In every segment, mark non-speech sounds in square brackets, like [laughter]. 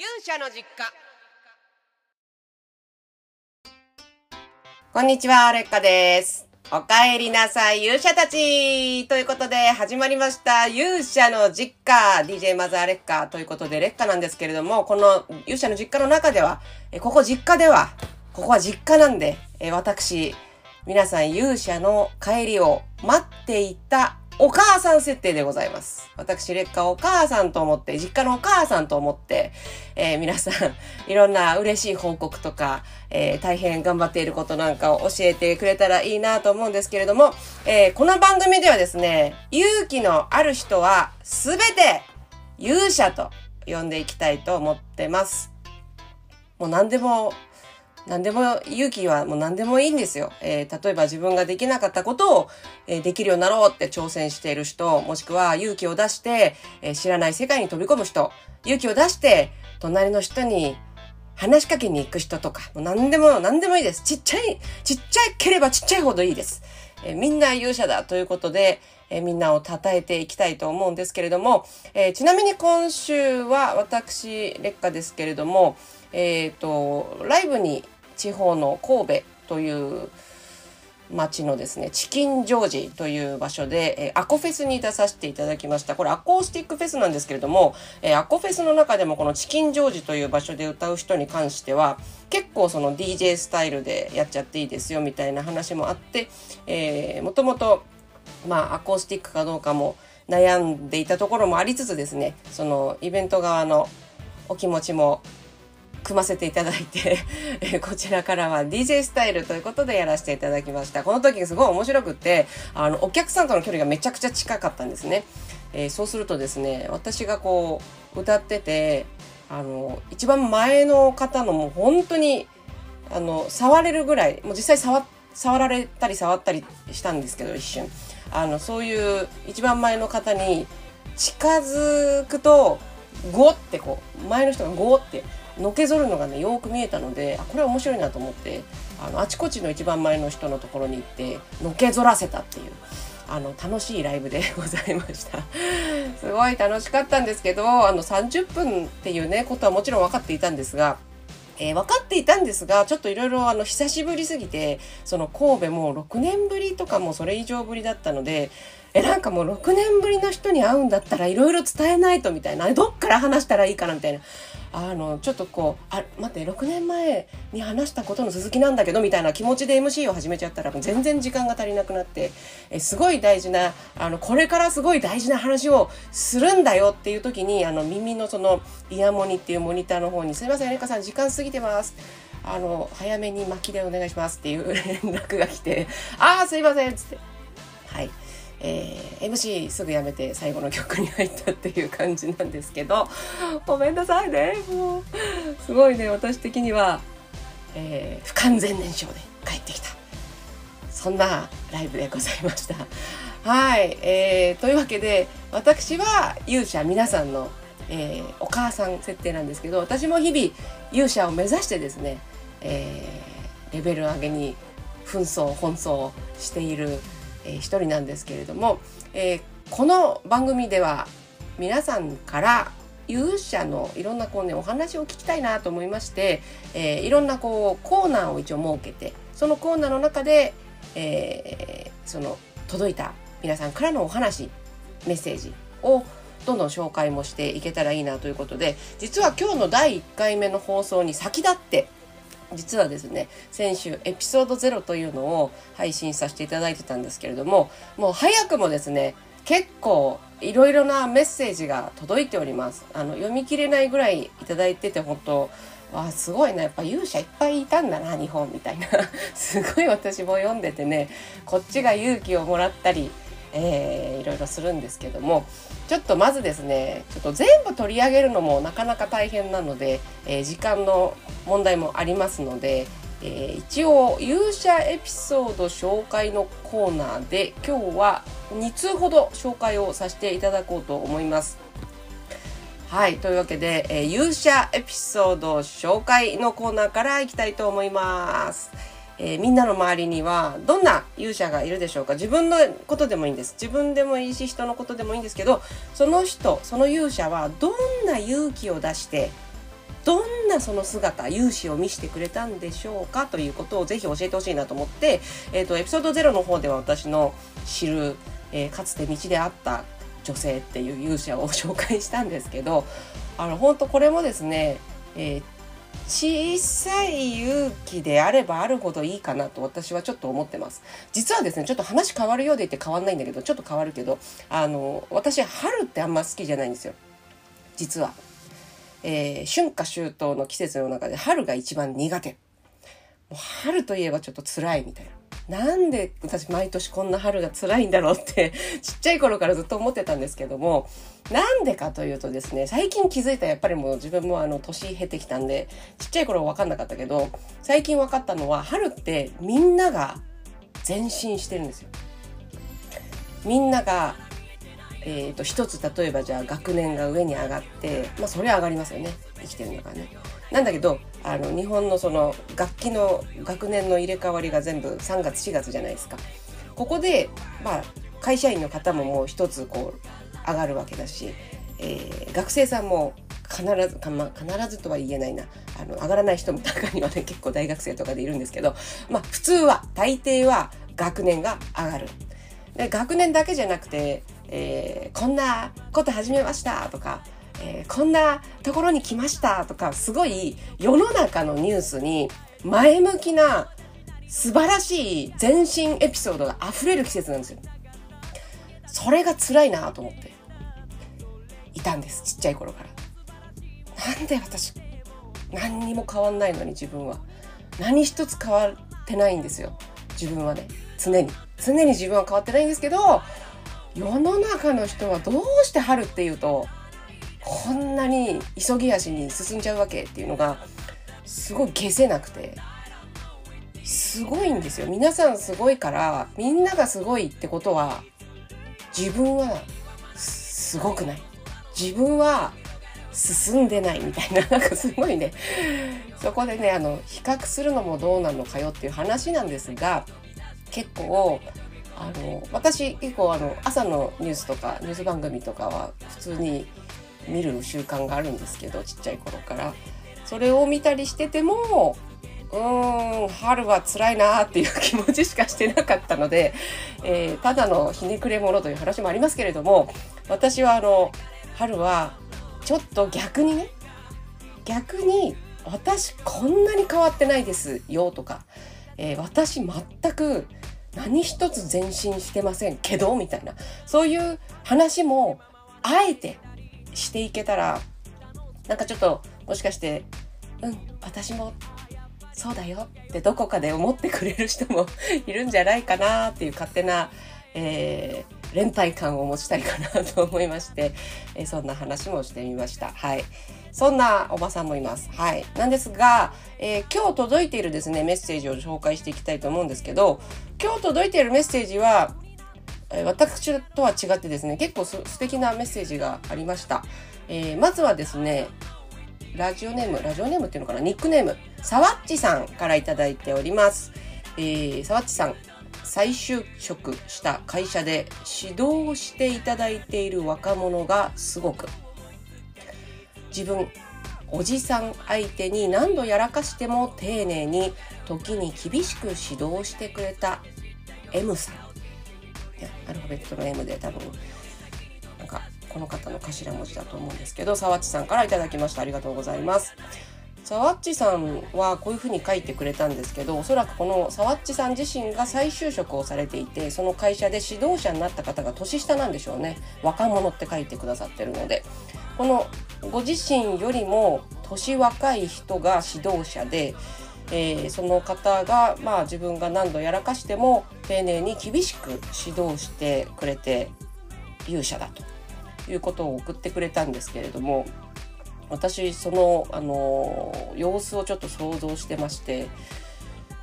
勇者の実家こんにちは、レッカです。お帰りなさい、勇者たちということで、始まりました、勇者の実家 !DJ マザーレッカということで、レッカなんですけれども、この勇者の実家の中では、ここ実家では、ここは実家なんで、私、皆さん勇者の帰りを待っていたお母さん設定でございます。私、劣化お母さんと思って、実家のお母さんと思って、えー皆さん、[laughs] いろんな嬉しい報告とか、えー大変頑張っていることなんかを教えてくれたらいいなと思うんですけれども、えーこの番組ではですね、勇気のある人はすべて勇者と呼んでいきたいと思ってます。もう何でも何でも、勇気はもう何でもいいんですよ。えー例えば自分ができなかったことを、えーできるようになろうって挑戦している人、もしくは勇気を出して、えー知らない世界に飛び込む人、勇気を出して、隣の人に話しかけに行く人とか、もう何でも、何でもいいです。ちっちゃい、ちっちゃければちっちゃいほどいいです。えーみんな勇者だということで、えーみんなを称えていきたいと思うんですけれども、えーちなみに今週は私、劣化ですけれども、えっ、と、ライブに地方の神戸という町のですね、チキンジョージという場所で、えーアコフェスに出させていただきました。これアコースティックフェスなんですけれども、えーアコフェスの中でもこのチキンジョージという場所で歌う人に関しては、結構その DJ スタイルでやっちゃっていいですよみたいな話もあって、えーもともとまあ、アコースティックかどうかも悩んでいたところもありつつですね、そのイベント側のお気持ちも組ませていただいて、[laughs] えこちらからは DJ スタイルということでやらせていただきました。この時すごい面白くって、あの、お客さんとの距離がめちゃくちゃ近かったんですね。えーそうするとですね、私がこう、歌ってて、あの、一番前の方のもう本当に、あの、触れるぐらい、もう実際触、触られたり触ったりしたんですけど、一瞬。あの、そういう一番前の方に近づくと、ゴってこう、前の人がゴってのけぞるのがね、よく見えたので、あ、これ面白いなと思って、あの、あちこちの一番前の人のところに行って、のけぞらせたっていう。あの楽しいライブでございました。[laughs] すごい楽しかったんですけど、あの30分っていうね、ことはもちろん分かっていたんですが、えー分かっていたんですが、ちょっといろいろあの久しぶりすぎて、その神戸も6年ぶりとかもそれ以上ぶりだったので、え、なんかもう6年ぶりの人に会うんだったらいろいろ伝えないとみたいな、どっから話したらいいかなみたいな。あの、ちょっとこう、あ、待って、6年前に話したことの続きなんだけど、みたいな気持ちで MC を始めちゃったら、全然時間が足りなくなって、えすごい大事な、あの、これからすごい大事な話をするんだよっていう時に、あの、耳のその、イヤモニっていうモニターの方に、すいませんエ、レカさん、時間過ぎてます。あの、早めに巻きでお願いしますっていう連絡が来て、ああ、すいません、っつって。はい。えー MC すぐやめて最後の曲に入ったっていう感じなんですけどごめんなさいね。もうすごいね。私的には、えー不完全燃焼で帰ってきた。そんなライブでございました。はい、えーというわけで私は勇者皆さんの、えーお母さん設定なんですけど私も日々勇者を目指してですね、えーレベル上げに紛争奔走している、えー一人なんですけれども、えーこの番組では皆さんから勇者のいろんなこうねお話を聞きたいなと思いまして、えーいろんなこうコーナーを一応設けてそのコーナーの中で、えーその届いた皆さんからのお話メッセージをどんどん紹介もしていけたらいいなということで実は今日の第1回目の放送に先立って実はですね先週エピソード0というのを配信させていただいてたんですけれどももう早くもですね結構いろいろなメッセージが届いております。あの読み切れないぐらいいただいてて本当わあすごいなやっぱ勇者いっぱいいたんだな日本みたいな。[laughs] すごい私も読んでてねこっちが勇気をもらったりえーいろいろするんですけどもちょっとまずですねちょっと全部取り上げるのもなかなか大変なので、えー時間の問題もありますので、えー一応勇者エピソード紹介のコーナーで今日は2通ほど紹介をさせていただこうと思います。はい。というわけで、え勇者エピソード紹介のコーナーからいきたいと思います。えーみんなの周りにはどんな勇者がいるでしょうか？自分のことでもいいんです。自分でもいいし、人のことでもいいんですけど、その人、その勇者はどんな勇気を出してどんなその姿勇姿を見せてくれたんでしょうか？ということをぜひ教えてほしいなと思って、えーと、エピソード0の方では私の知る、えー、かつて道で会った女性っていう勇者を紹介したんですけどあの本当これもですね、えー、小さい勇気であればあるほどいいかなと私はちょっと思ってます。実はですね、ちょっと話変わるようで言って変わんないんだけど、ちょっと変わるけど、あの、私春ってあんま好きじゃないんですよ。実は。えー、春夏秋冬の季節の中で春が一番苦手。もう春といえばちょっと辛いみたいな。なんで私毎年こんな春が辛いんだろうって [laughs] ちっちゃい頃からずっと思ってたんですけども、なんでかというとですね、最近気づいたやっぱりもう自分もあの年経ってきたんで、ちっちゃい頃分かんなかったけど、最近分かったのは春ってみんなが前進してるんですよ。みんながえーと、一つ例えばじゃあ学年が上に上がってまあそれは上がりますよね生きてるんだからね。なんだけどあの日本のその楽器の学年の入れ替わりが全部3月4月じゃないですか。ここでまあ会社員の方ももう一つこう上がるわけだし、えー、学生さんも必ずか、ま必ずとは言えないなあの上がらない人も中にはね結構大学生とかでいるんですけどまあ普通は大抵は学年が上がる。で学年だけじゃなくてえー、こんなこと始めましたとか、えー、こんなところに来ましたとか、すごい世の中のニュースに前向きな素晴らしい前進エピソードが溢れる季節なんですよ。それが辛いなと思っていたんです。ちっちゃい頃から。なんで私、何にも変わんないのに自分は。何一つ変わってないんですよ。自分はね。常に。常に自分は変わってないんですけど、世の中の人はどうして春っていうとこんなに急ぎ足に進んじゃうわけっていうのがすごい消せなくて。すごいんですよ。皆さんすごいからみんながすごいってことは自分はすごくない。自分は進んでないみたいななんかすごいね。そこでねあの比較するのもどうなのかよっていう話なんですが結構あの私結構あの朝のニュースとかニュース番組とかは普通に見る習慣があるんですけどちっちゃい頃から。それを見たりしててもうーん春は辛いなっていう気持ちしかしてなかったので、えー、ただのひねくれ者という話もありますけれども私はあの春はちょっと逆にね逆に私こんなに変わってないですよとか、えー、私全く何一つ前進してませんけどみたいなそういう話もあえてしていけたらなんかちょっともしかしてうん私もそうだよってどこかで思ってくれる人も [laughs] いるんじゃないかなっていう勝手な、えー、連帯感を持ちたいかなと思いまして、えー、そんな話もしてみました。はい。そんなおばさんもいます。はい。なんですが、えー、今日届いているですね、メッセージを紹介していきたいと思うんですけど、今日届いているメッセージは、え、私とは違ってですね、結構素敵なメッセージがありました。えー、まずはですね、ラジオネーム、ラジオネームっていうのかな、ニックネーム、さわっちさんからいただいております。えー、さわっちさん、再就職した会社で指導していただいている若者がすごく自分おじさん相手に何度やらかしても丁寧に時に厳しく指導してくれた M さんアルファベットの M で多分なんかこの方の頭文字だと思うんですけど沢地さんから頂きました。ありがとうございます。沢地さんはこういうふうに書いてくれたんですけどおそらくこの沢地さん自身が再就職をされていてその会社で指導者になった方が年下なんでしょうね。若者って書いてくださってるので。このご自身よりも年若い人が指導者で、えー、その方が、まあ、自分が何度やらかしても丁寧に厳しく指導してくれて勇者だということを送ってくれたんですけれども私その、あの様子をちょっと想像してまして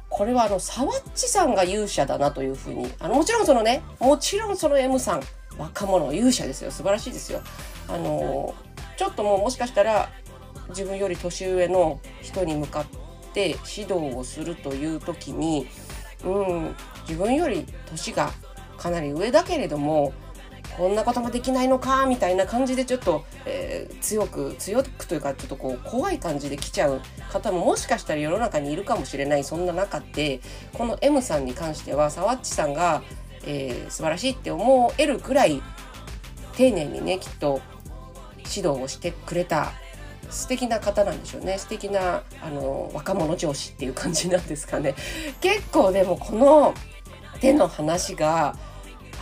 これはあのサワッチさんが勇者だなというふうにあのもちろんそのねもちろんその M さん若者勇者ですよ。素晴らしいですよ。あのちょっともうもしかしたら自分より年上の人に向かって指導をするという時に、うん、自分より年がかなり上だけれどもこんなこともできないのかみたいな感じでちょっと、えー、強く強くというかちょっとこう怖い感じで来ちゃう方ももしかしたら世の中にいるかもしれないそんな中でこの M さんに関してはさわっちさんが、えー、素晴らしいって思えるくらい丁寧にねきっと指導をしてくれた素敵な方なんでしょうね素敵なあの若者上司っていう感じなんですかね結構でもこの手の話が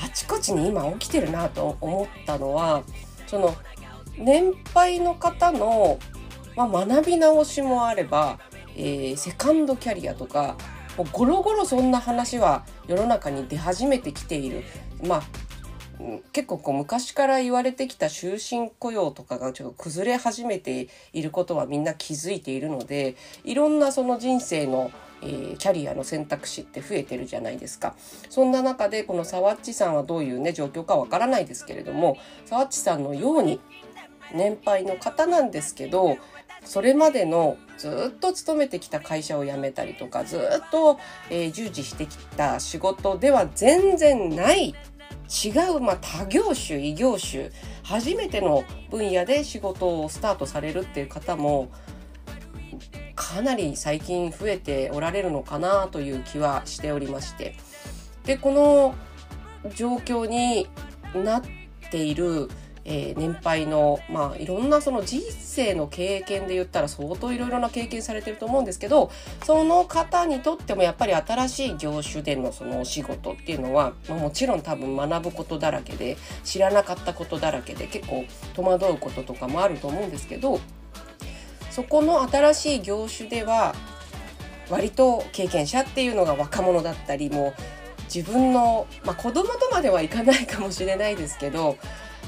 あちこちに今起きてるなと思ったのはその年配の方の、まあ、学び直しもあれば、えー、セカンドキャリアとかもうゴロゴロそんな話は世の中に出始めてきている。まあ結構こう昔から言われてきた終身雇用とかがちょっと崩れ始めていることはみんな気づいているのでいろんなその人生の、えー、キャリアの選択肢って増えてるじゃないですか。そんな中でこのさわっちさんはどういうね状況かわからないですけれどもさわっちさんのように年配の方なんですけどそれまでのずっと勤めてきた会社を辞めたりとかずっと、えー、従事してきた仕事では全然ない違う、まあ、他業種異業種初めての分野で仕事をスタートされるっていう方もかなり最近増えておられるのかなという気はしておりまして。でこの状況になっているえー、年配の、まあ、いろんなその人生の経験で言ったら相当いろいろな経験されてると思うんですけどその方にとってもやっぱり新しい業種でのそのお仕事っていうのは、まあ、もちろん多分学ぶことだらけで知らなかったことだらけで結構戸惑うこととかもあると思うんですけどそこの新しい業種では割と経験者っていうのが若者だったりも自分の、まあ、子供とまではいかないかもしれないですけど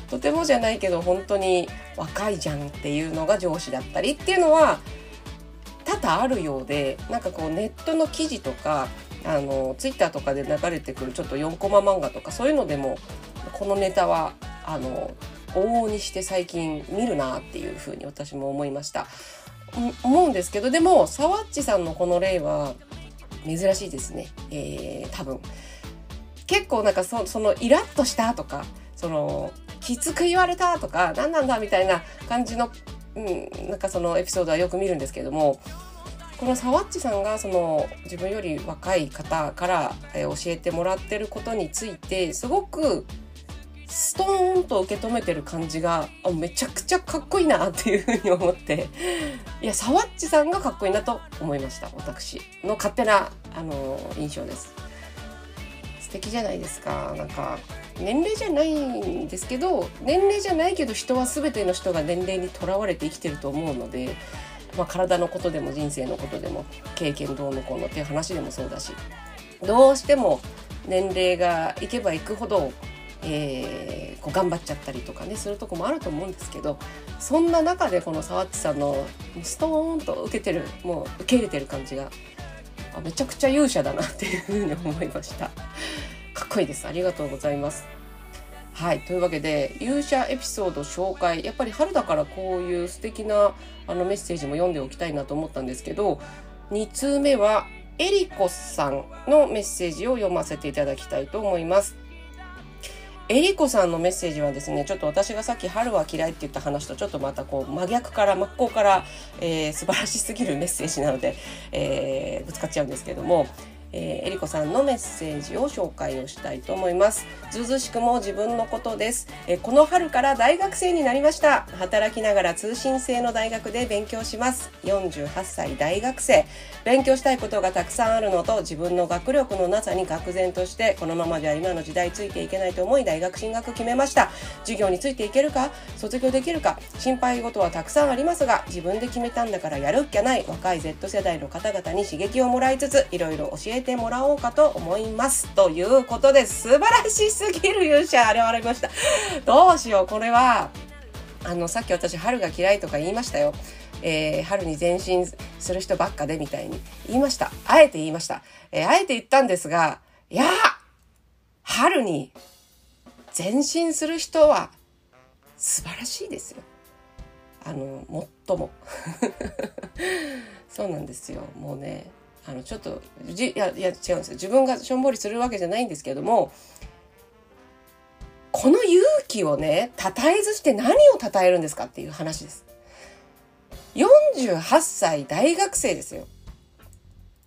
とてもじゃないけど本当に若いじゃんっていうのが上司だったりっていうのは多々あるようでなんかこうネットの記事とかあのツイッターとかで流れてくるちょっと4コマ漫画とかそういうのでもこのネタはあの往々にして最近見るなっていうふうに私も思いました。思うんですけどでもサワッチさんのこの例は珍しいですね、えー、多分結構なんかそのイラッとしたとかそのきつく言われたとか何なんだみたいな感じの、うん、なんかそのエピソードはよく見るんですけれどもこのサワッチさんがその自分より若い方から教えてもらってることについてすごくストーンと受け止めてる感じがあめちゃくちゃかっこいいなっていうふうに思っていやサワッチさんがかっこいいなと思いました私の勝手なあの印象です。敵じゃないですか。なんか年齢じゃないんですけど年齢じゃないけど人は全ての人が年齢にとらわれて生きてると思うので、まあ、体のことでも人生のことでも経験どうのこうのっていう話でもそうだしどうしても年齢がいけばいくほど、えー、こう頑張っちゃったりとかねするとこもあると思うんですけどそんな中でこの沢地さんのストーンと受けてるもう受け入れてる感じがめちゃくちゃ勇者だなっていうふうに思いました。かっこいいです。ありがとうございます。はい。というわけで、勇者エピソード紹介。やっぱり春だからこういう素敵なあのメッセージも読んでおきたいなと思ったんですけど、2通目は、えりこさんのメッセージを読ませていただきたいと思います。えりこさんのメッセージはですね、ちょっと私がさっき春は嫌いって言った話とちょっとまたこう真逆から、真っ向から、えー、素晴らしすぎるメッセージなので、えー、ぶつかっちゃうんですけども、えー、えりこさんのメッセージを紹介をしたいと思います。ずうずしくも自分のことです、えー、この春から大学生になりました。働きながら通信制の大学で勉強します。48歳大学生。勉強したいことがたくさんあるのと自分の学力のなさに愕然としてこのままじゃ今の時代ついていけないと思い大学進学決めました。授業についていけるか？卒業できるか？心配事はたくさんありますが自分で決めたんだからやるっきゃない若い Z 世代の方々に刺激をもらいつついろいろ教えてもらおうかと思います。ということで、素晴らしすぎる勇者現れました。どうしよう、これは、あの、さっき私、春が嫌いとか言いましたよ。えー、春に前進する人ばっかでみたいに言いました。あえて言いました。えー、あえて言ったんですが、いや春に前進する人は素晴らしいですよ。あの、最も。[laughs] そうなんですよ。もうね、あのちょっとじいやいや違うんですよ自分がしょんぼりするわけじゃないんですけどもこの勇気をね、称えずして何を称えるんですかっていう話です。48歳大学生ですよ。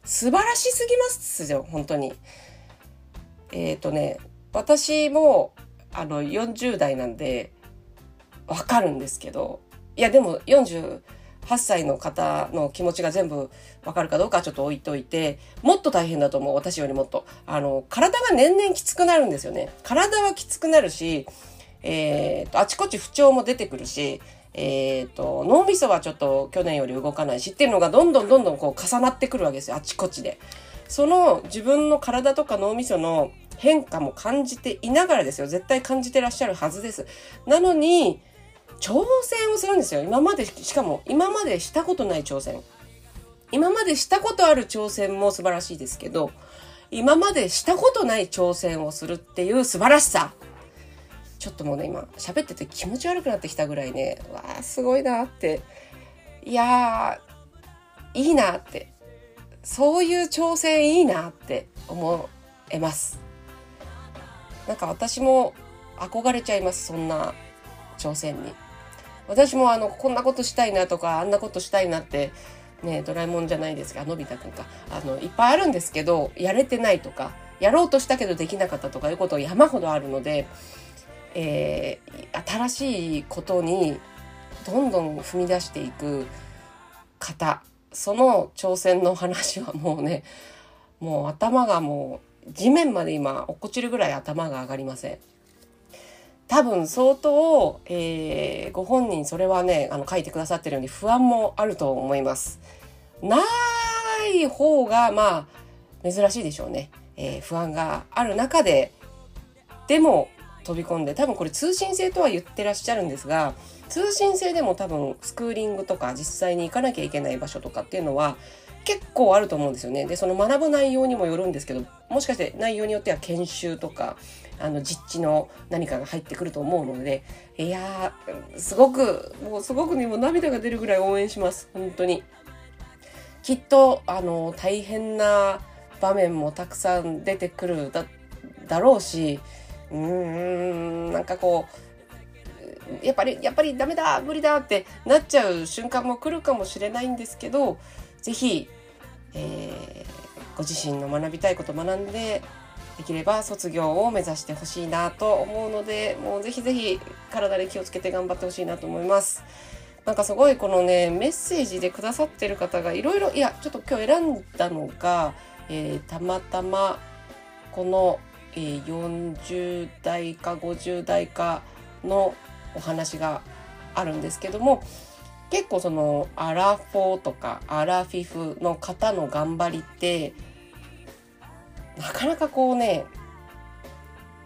素晴らしすぎますよ、本当に。えっ、ー、とね、私も、あの、40代なんで、わかるんですけど、いや、でも48 8歳の方の気持ちが全部わかるかどうかちょっと置いといて、もっと大変だと思う、私よりもっと。あの、体が年々きつくなるんですよね。体はきつくなるし、えっ、と、あちこち不調も出てくるし、えっ、と、脳みそはちょっと去年より動かないしっていうのがどんどんどんどんこう重なってくるわけですよ、あちこちで。その自分の体とか脳みその変化も感じていながらですよ。絶対感じてらっしゃるはずです。なのに、挑戦をするんですよ。今まで、しかも今までしたことない挑戦。今までしたことある挑戦も素晴らしいですけど、今までしたことない挑戦をするっていう素晴らしさ。ちょっともうね、今、喋ってて気持ち悪くなってきたぐらいね、わあ、すごいなって。いやー、いいなって。そういう挑戦いいなって思えます。なんか私も憧れちゃいます、そんな挑戦に。私もあの、こんなことしたいなとか、あんなことしたいなって、ね、ドラえもんじゃないですか、のび太くんか。あの、いっぱいあるんですけど、やれてないとか、やろうとしたけどできなかったとかいうこと山ほどあるので、えー、新しいことにどんどん踏み出していく方その挑戦の話はもうねもう頭がもう地面まで今落っこちるぐらい頭が上がりません。多分相当、えー、ご本人それはねあの書いてくださってるように不安もあると思います。ない方がまあ珍しいでしょうね。えー、不安がある中ででも飛び込んで多分これ通信制とは言ってらっしゃるんですが通信制でも多分スクーリングとか実際に行かなきゃいけない場所とかっていうのは結構あると思うんですよね。でその学ぶ内容にもよるんですけどもしかして内容によっては研修とかあの実地の何かが入ってくると思うのでいやすごくもうすごくねもう涙が出るぐらい応援します本当に。きっとあの大変な場面もたくさん出てくるだだろうしうーんなんかこうやっぱりやっぱりダメだ無理だってなっちゃう瞬間も来るかもしれないんですけど是非、えー、ご自身の学びたいこと学んでできれば卒業を目指してほしいなと思うのでもうぜひぜひ体で気をつけて頑張ってほしいなと思います。なんかすごいこのねメッセージでくださってる方がいろいろいやちょっと今日選んだのが、えー、たまたまこのえー、40代か50代かのお話があるんですけども結構そのアラフォーとかアラフィフの方の頑張りってなかなかこうね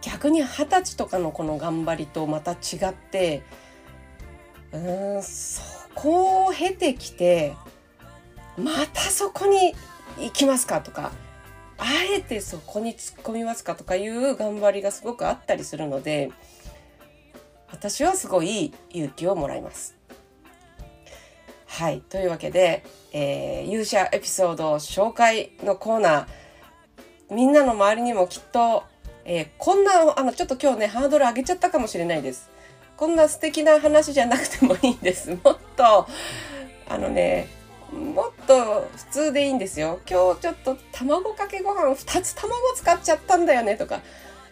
逆に二十歳とかのこの頑張りとまた違ってうーんそこを経てきてまたそこに行きますかとかあえてそこに突っ込みますかとかいう頑張りがすごくあったりするので私はすごい勇気をもらいます。はい。というわけで、えー、勇者エピソード紹介のコーナー、みんなの周りにもきっと、えー、こんな、あの、ちょっと今日ね、ハードル上げちゃったかもしれないです。こんな素敵な話じゃなくてもいいんです。[laughs] もっと、あのね、もっと普通でいいんですよ。今日ちょっと卵かけご飯2つ卵使っちゃったんだよねとか、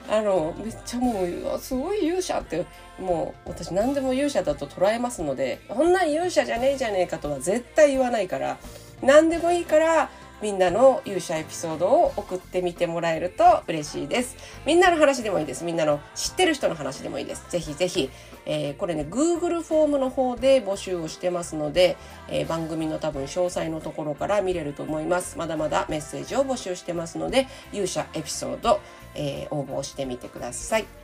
あの、めっちゃもう、すごい勇者って、もう私何でも勇者だと捉えますので、こんな勇者じゃねえじゃねえかとは絶対言わないから、何でもいいから、みんなの勇者エピソードを送ってみてもらえると嬉しいです。みんなの話でもいいです。みんなの知ってる人の話でもいいです。ぜひぜひ、えー、これね、Google フォームの方で募集をしてますので、えー、番組の多分詳細のところから見れると思います。まだまだメッセージを募集してますので、勇者エピソード、えー、応募してみてください。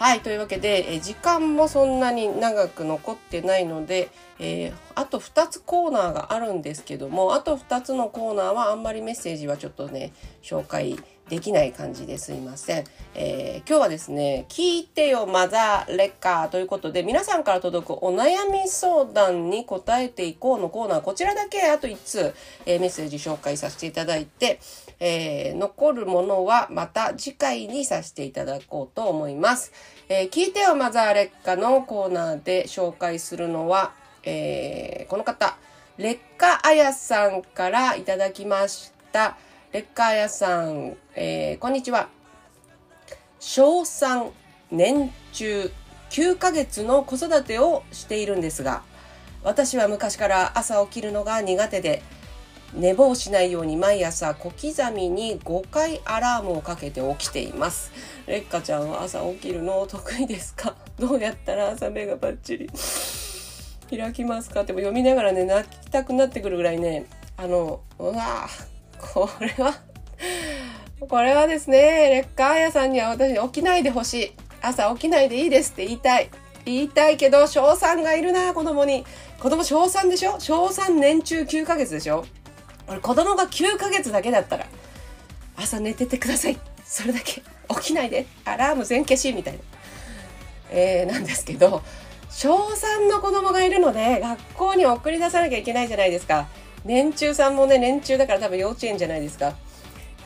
はい、というわけで、え時間もそんなに長く残ってないので、えー、あと2つコーナーがあるんですけども、あと2つのコーナーはあんまりメッセージはちょっとね、紹介できない感じですいません、えー、今日はですね聞いてよマザーレッカーということで皆さんから届くお悩み相談に答えていこうのコーナーこちらだけあと1通、えー、メッセージ紹介させていただいて、えー、残るものはまた次回にさせていただこうと思います、え聞いてよマザーレッカーのコーナーで紹介するのは、えこの方劣化あやさんからいただきました。レッカー屋さん、えー、こんにちは。小3年中9ヶ月の子育てをしているんですが、私は昔から朝起きるのが苦手で、寝坊しないように毎朝小刻みに5回アラームをかけて起きています。レッカちゃんは朝起きるの得意ですか？どうやったら朝目がバッチリ [laughs] 開きますか？っても読みながらね、泣きたくなってくるぐらいね、あの、うわぁ、これはこれはですね、レッカー屋さんには私に起きないでほしい。朝起きないでいいですって言いたい。言いたいけど、小3がいるな、子供に。子供小3でしょ？小3年中9ヶ月でしょ？俺子供が9ヶ月だけだったら、朝寝ててください。それだけ。起きないで。アラーム全消しみたいな。えー、なんですけど、小3の子供がいるので、学校に送り出さなきゃいけないじゃないですか。年中さんもね年中だから多分幼稚園じゃないですか。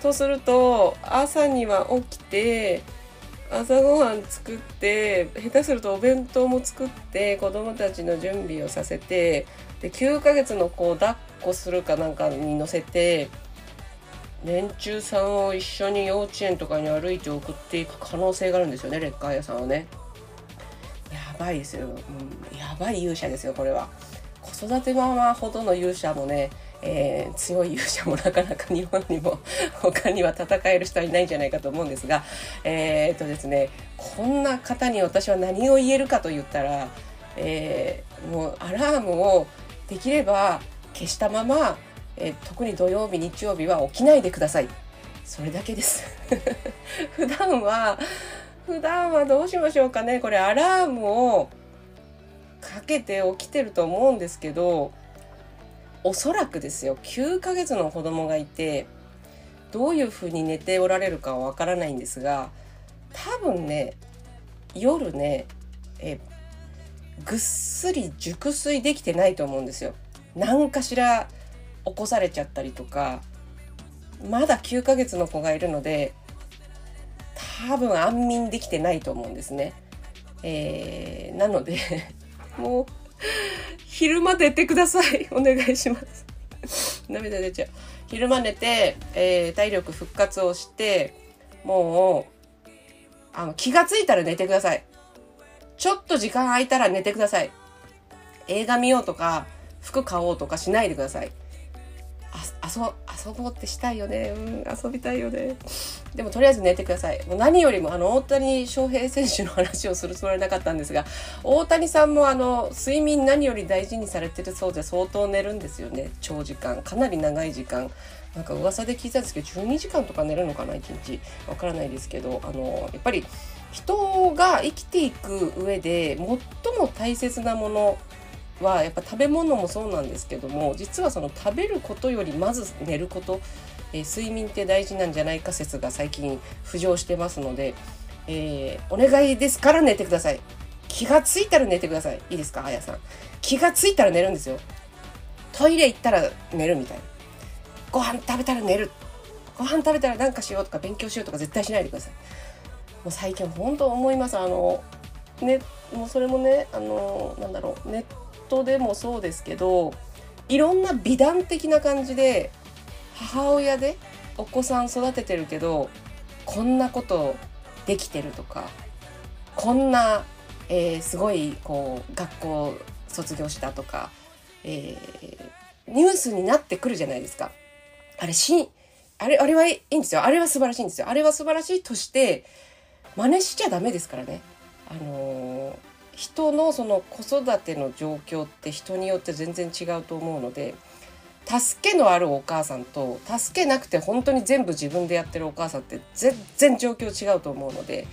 とすると朝には起きて朝ごはん作って下手するとお弁当も作って子供たちの準備をさせてで9ヶ月の子を抱っこするかなんかに乗せて年中さんを一緒に幼稚園とかに歩いて送っていく可能性があるんですよねレッカー屋さんはね。やばいですよ、うん、やばい勇者ですよこれは。子育てママほどの勇者もね、えー、強い勇者もなかなか日本にも [laughs] 他には戦える人はいないんじゃないかと思うんですが、えー、っとですね、こんな方に私は何を言えるかと言ったら、えー、もうアラームをできれば消したまま、えー、特に土曜日日曜日は起きないでください。それだけです。[laughs] 普段は普段はどうしましょうかね。これアラームをかけて起きてると思うんですけどおそらくですよ9ヶ月の子供がいてどういうふうに寝ておられるかはわからないんですが多分ね夜ねえぐっすり熟睡できてないと思うんですよ。何かしら起こされちゃったりとかまだ9ヶ月の子がいるので多分安眠できてないと思うんですね。えー、なのでもう、昼間寝てください。[laughs] お願いします。涙出ちゃう。昼間寝て、えー、体力復活をして、もう、あの、気がついたら寝てください。ちょっと時間空いたら寝てください。映画見ようとか、服買おうとかしないでください。あ遊遊ぼうってしたいよね。うん遊びたいよね。でもとりあえず寝てください。もう何よりもあの大谷翔平選手の話をするつもりなかったんですが大谷さんもあの睡眠何より大事にされてるそうで相当寝るんですよね。長時間。かなり長い時間。なんか噂で聞いたんですけど12時間とか寝るのかな1日。わからないですけどあのやっぱり人が生きていく上で最も大切なものはやっぱ食べ物もそうなんですけども実はその食べることよりまず寝ること、えー、睡眠って大事なんじゃないか説が最近浮上してますので、えー、お願いですから寝てください。気がついたら寝てください。いいですかあやさん。気がついたら寝るんですよ。トイレ行ったら寝るみたいな。ご飯食べたら寝る。ご飯食べたら何かしようとか勉強しようとか絶対しないでください。もう最近本当思います。あのねもうそれもねあのなんだろうネットでもそうですけどいろんな美談的な感じで母親でお子さん育ててるけどこんなことできてるとかこんな、えー、すごいこう学校卒業したとか、えー、ニュースになってくるじゃないですか。あれしあれあれはいいんですよあれは素晴らしいんですよあれは素晴らしいとして真似しちゃダメですからね。あのー人のその子育ての状況って人によって全然違うと思うので助けのあるお母さんと助けなくて本当に全部自分でやってるお母さんって全然状況違うと思うので、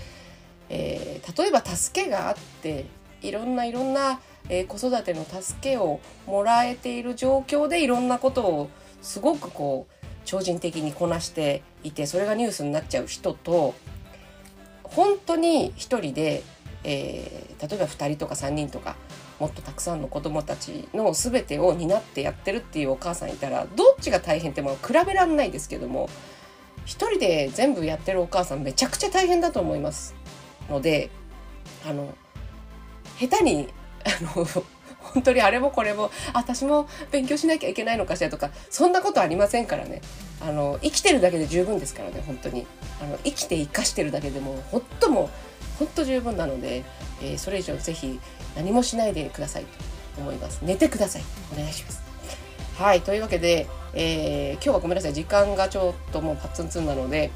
えー、例えば助けがあっていろんないろんな、えー、子育ての助けをもらえている状況でいろんなことをすごくこう超人的にこなしていてそれがニュースになっちゃう人と本当に一人で、えー、例えば2人とか3人とかもっとたくさんの子供たちの全てを担ってやってるっていうお母さんいたらどっちが大変っても比べられないですけども一人で全部やってるお母さんめちゃくちゃ大変だと思いますのであの下手にあの [laughs] 本当にあれもこれも私も勉強しなきゃいけないのかしらとかそんなことありませんからね。あの生きてるだけで十分ですからね本当に。あの生きて生かしてるだけでもほっともほんと十分なので、えー、それ以上ぜひ何もしないでくださいと思います。寝てください。お願いします。はいというわけで、えー、今日はごめんなさい。時間がちょっともうパッツンツンなので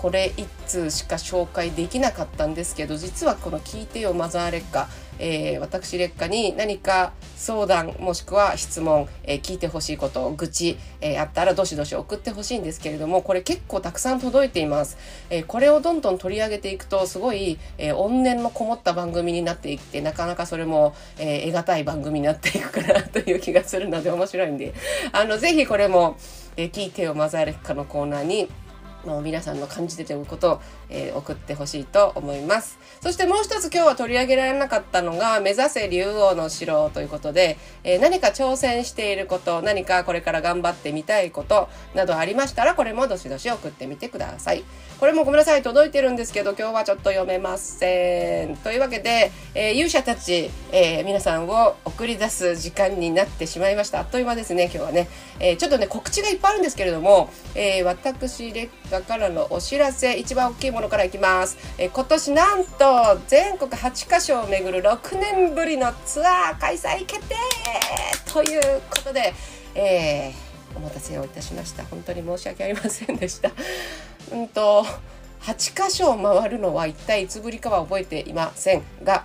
これ1通しか紹介できなかったんですけど実はこの「聞いてよマザー劣化」えー、私劣化に何か相談もしくは質問、えー、聞いてほしいこと愚痴、えー、あったらどしどし送ってほしいんですけれどもこれ結構たくさん届いています、えこれをどんどん取り上げていくとすごい、え怨念のこもった番組になっていってなかなかそれも、え得難い番組になっていくかなという気がするので面白いんで。あのぜひこれも、え聞いてよマザー劣化のコーナーにもう皆さんの感じててることを、えー、送ってほしいと思います。そしてもう一つ今日は取り上げられなかったのが、目指せ竜王の城ということで、えー、何か挑戦していること、何かこれから頑張ってみたいことなどありましたら、これもどしどし送ってみてください。これもごめんなさい、届いてるんですけど、今日はちょっと読めません。というわけで、えー、勇者たち、え皆さんを送り出す時間になってしまいました。あっという間ですね、今日はね。えちょっとね、告知がいっぱいあるんですけれども、え私、劣化からのお知らせ一番大きいものからいきます、え今年なんと全国8カ所を巡る6年ぶりのツアー開催決定ということで、え、お待たせをいたしました本当に申し訳ありませんでしたうんと8箇所回るのは一体いつぶりかは覚えていませんが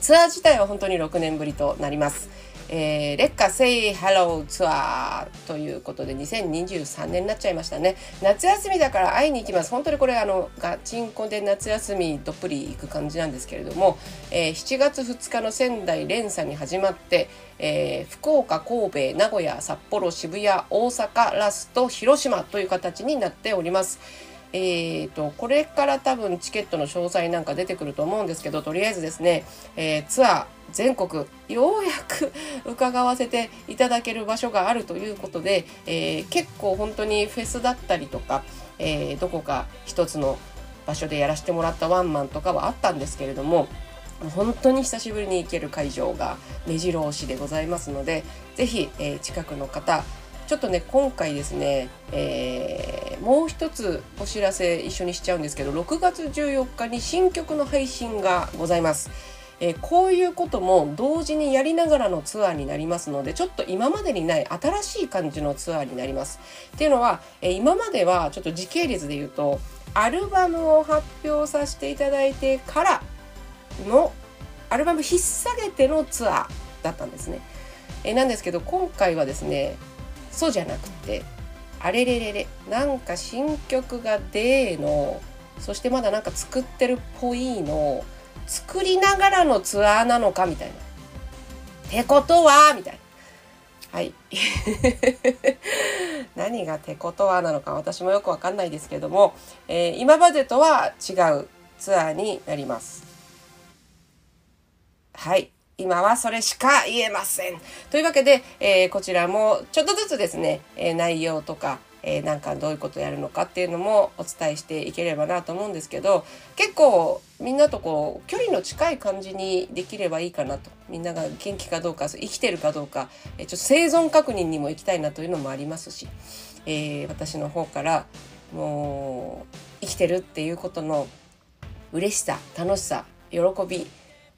ツアー自体は本当に6年ぶりとなります。えー、レッカセイハローツアーということで2023年になっちゃいましたね。夏休みだから会いに行きます。本当にこれあのガチンコで夏休みどっぷり行く感じなんですけれども、えー、7月2日の仙台連鎖に始まって、えー、福岡神戸名古屋札幌渋谷大阪ラスト広島という形になっております。えーと、これから多分チケットの詳細なんか出てくると思うんですけどとりあえずですね、えー、ツアー全国ようやく伺わせていただける場所があるということで、えー、結構本当にフェスだったりとか、えー、どこか一つの場所でやらせてもらったワンマンとかはあったんですけれども本当に久しぶりに行ける会場が目白押しでございますので是非、えー、近くの方ちょっとね今回ですね、えー、もう一つお知らせ一緒にしちゃうんですけど6月14日に新曲の配信がございます。えー、こういうことも同時にやりながらのツアーになりますのでちょっと今までにない新しい感じのツアーになります。っていうのは、えー、今まではちょっと時系列で言うとアルバムを発表させていただいてからのアルバム引っ提げてのツアーだったんですね。え、なんですけど今回はですねそうじゃなくてあれれれれなんか新曲が出のそしてまだなんか作ってるっぽいの作りながらのツアーなのかみたいな。ってことはみたいな。はい。[laughs] 何がてことはなのか私もよくわかんないですけども、えー、今までとは違うツアーになります。はい。今はそれしか言えません。というわけで、えー、こちらもちょっとずつですね、えー、内容とか、えー、なんかどういうことやるのかっていうのもお伝えしていければなと思うんですけど結構みんなとこう距離の近い感じにできればいいかなとみんなが元気かどうか生きてるかどうか、え、ちょっと生存確認にも行きたいなというのもありますし、え、私の方からもう生きてるっていうことの嬉しさ楽しさ喜び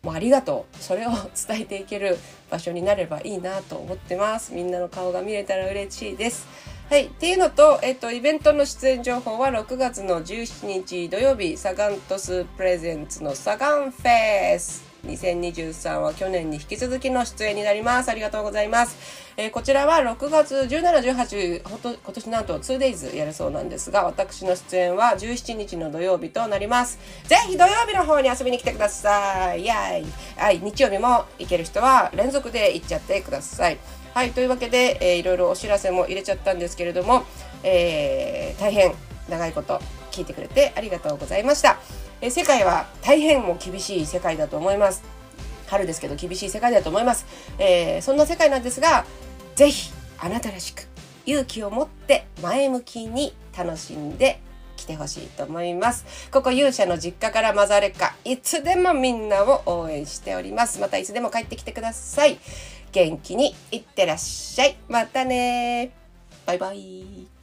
もうありがとう。それを伝えていける場所になればいいなと思ってます。みんなの顔が見れたら嬉しいです。はいっていうのと、えっと、イベントの出演情報は6月の17日土曜日サガントスプレゼンツのサガンフェス2023は去年に引き続きの出演になります。ありがとうございます。えー、こちらは6月17、18、ほと今年なんと 2days やるそうなんですが、私の出演は17日の土曜日となります。ぜひ土曜日の方に遊びに来てください。イェイはい、日曜日も行ける人は連続で行っちゃってください。はい、というわけで、えー、いろいろお知らせも入れちゃったんですけれども、えー、大変長いこと聞いてくれてありがとうございました。え世界は大変も厳しい世界だと思います。春ですけど厳しい世界だと思います。えー、そんな世界なんですが、ぜひあなたらしく勇気を持って前向きに楽しんで来てほしいと思います。ここ勇者の実家からマザレカ、いつでもみんなを応援しております。またいつでも帰ってきてください。元気にいってらっしゃい。またねバイバイ。